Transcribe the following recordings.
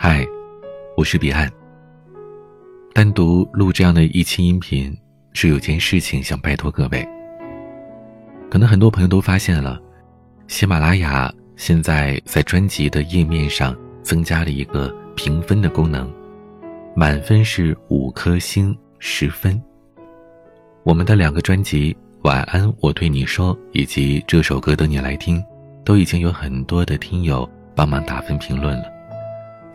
嗨，我是彼岸。单独录这样的一期音频，是有件事情想拜托各位。可能很多朋友都发现了，喜马拉雅现在在专辑的页面上增加了一个评分的功能，满分是五颗星十分。我们的两个专辑《晚安，我对你说》以及这首歌等你来听，都已经有很多的听友帮忙打分评论了。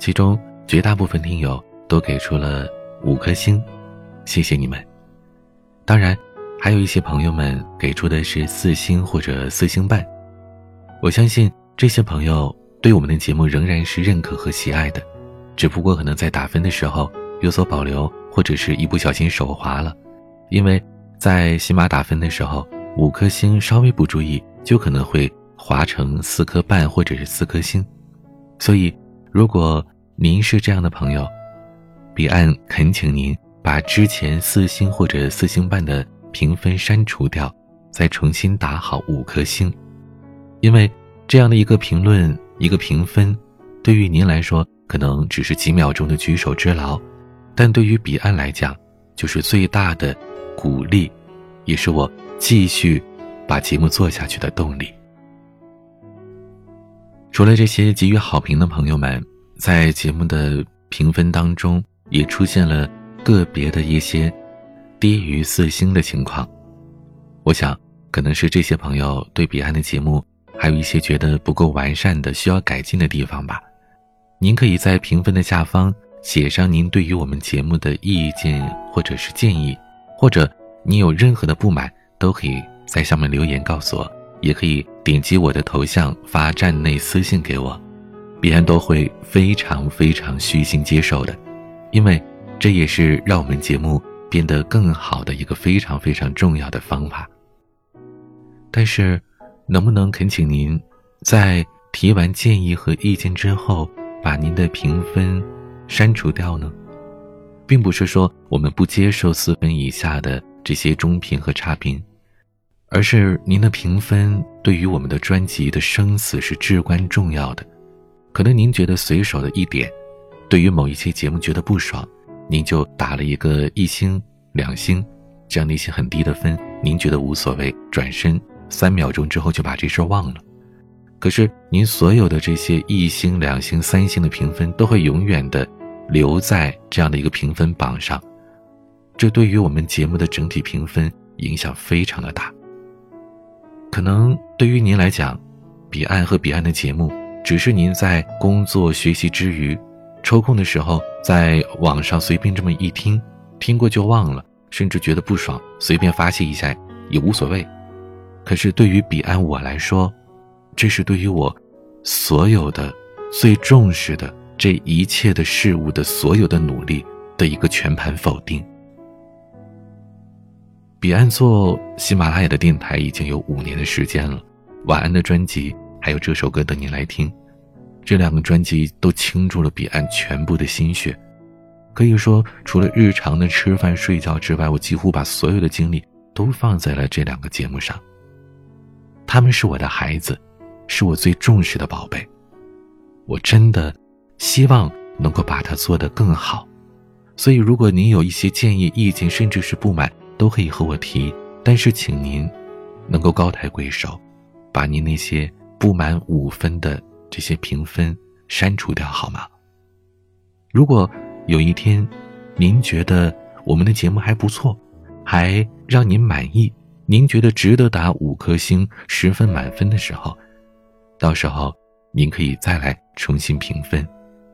其中绝大部分听友都给出了五颗星，谢谢你们。当然，还有一些朋友们给出的是四星或者四星半。我相信这些朋友对我们的节目仍然是认可和喜爱的，只不过可能在打分的时候有所保留，或者是一不小心手滑了。因为在喜马打分的时候，五颗星稍微不注意，就可能会划成四颗半或者是四颗星，所以如果。您是这样的朋友，彼岸恳请您把之前四星或者四星半的评分删除掉，再重新打好五颗星，因为这样的一个评论、一个评分，对于您来说可能只是几秒钟的举手之劳，但对于彼岸来讲，就是最大的鼓励，也是我继续把节目做下去的动力。除了这些给予好评的朋友们。在节目的评分当中，也出现了个别的一些低于四星的情况。我想，可能是这些朋友对彼岸的节目还有一些觉得不够完善的、需要改进的地方吧。您可以在评分的下方写上您对于我们节目的意见或者是建议，或者你有任何的不满，都可以在上面留言告诉我，也可以点击我的头像发站内私信给我。彼岸都会非常非常虚心接受的，因为这也是让我们节目变得更好的一个非常非常重要的方法。但是，能不能恳请您在提完建议和意见之后，把您的评分删除掉呢？并不是说我们不接受四分以下的这些中评和差评，而是您的评分对于我们的专辑的生死是至关重要的。可能您觉得随手的一点，对于某一期节目觉得不爽，您就打了一个一星、两星，这样的一些很低的分，您觉得无所谓，转身三秒钟之后就把这事儿忘了。可是您所有的这些一星、两星、三星的评分，都会永远的留在这样的一个评分榜上，这对于我们节目的整体评分影响非常的大。可能对于您来讲，彼岸和彼岸的节目。只是您在工作学习之余，抽空的时候，在网上随便这么一听，听过就忘了，甚至觉得不爽，随便发泄一下也无所谓。可是对于彼岸我来说，这是对于我所有的最重视的这一切的事物的所有的努力的一个全盘否定。彼岸做喜马拉雅的电台已经有五年的时间了，晚安的专辑。还有这首歌等你来听，这两个专辑都倾注了彼岸全部的心血，可以说除了日常的吃饭睡觉之外，我几乎把所有的精力都放在了这两个节目上。他们是我的孩子，是我最重视的宝贝，我真的希望能够把它做得更好。所以，如果您有一些建议、意见，甚至是不满，都可以和我提。但是，请您能够高抬贵手，把您那些。不满五分的这些评分删除掉好吗？如果有一天，您觉得我们的节目还不错，还让您满意，您觉得值得打五颗星、十分满分的时候，到时候您可以再来重新评分。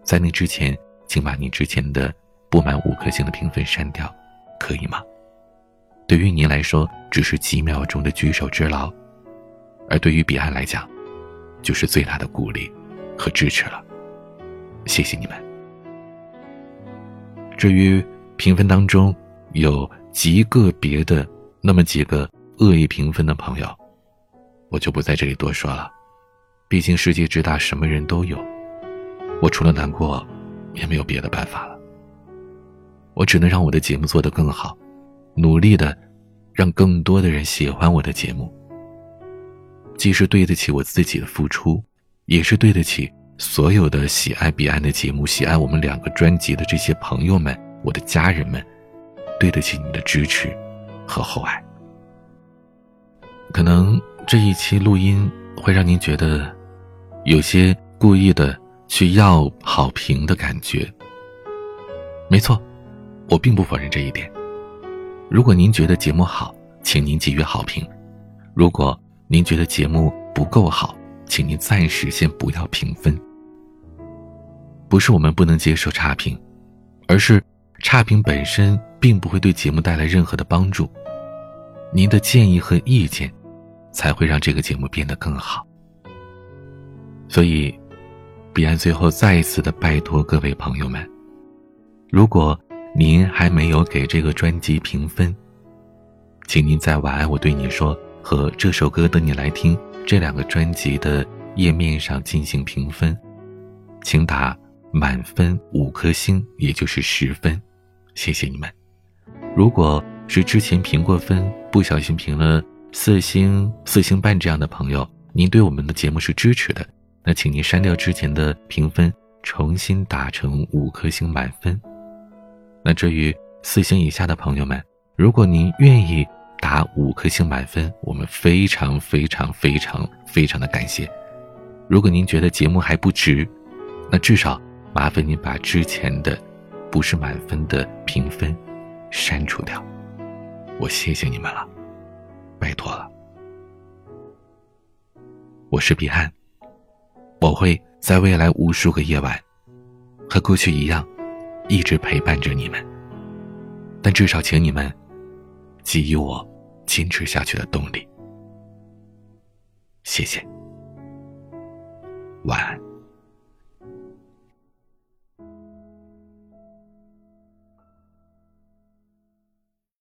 在那之前，请把你之前的不满五颗星的评分删掉，可以吗？对于您来说，只是几秒钟的举手之劳，而对于彼岸来讲，就是最大的鼓励和支持了，谢谢你们。至于评分当中有极个别的那么几个恶意评分的朋友，我就不在这里多说了。毕竟世界之大，什么人都有，我除了难过，也没有别的办法了。我只能让我的节目做得更好，努力的让更多的人喜欢我的节目。既是对得起我自己的付出，也是对得起所有的喜爱彼岸的节目、喜爱我们两个专辑的这些朋友们、我的家人们，对得起你的支持和厚爱。可能这一期录音会让您觉得有些故意的去要好评的感觉。没错，我并不否认这一点。如果您觉得节目好，请您给予好评；如果您觉得节目不够好，请您暂时先不要评分。不是我们不能接受差评，而是差评本身并不会对节目带来任何的帮助。您的建议和意见。才会让这个节目变得更好。所以，彼岸最后再一次的拜托各位朋友们，如果您还没有给这个专辑评分，请您在“晚安，我对你说”和“这首歌等你来听”这两个专辑的页面上进行评分，请打满分五颗星，也就是十分，谢谢你们。如果是之前评过分，不小心评了。四星、四星半这样的朋友，您对我们的节目是支持的，那请您删掉之前的评分，重新打成五颗星满分。那至于四星以下的朋友们，如果您愿意打五颗星满分，我们非常非常非常非常的感谢。如果您觉得节目还不值，那至少麻烦您把之前的不是满分的评分删除掉，我谢谢你们了。拜托了，我是彼岸，我会在未来无数个夜晚，和过去一样，一直陪伴着你们。但至少，请你们给予我坚持下去的动力。谢谢，晚安。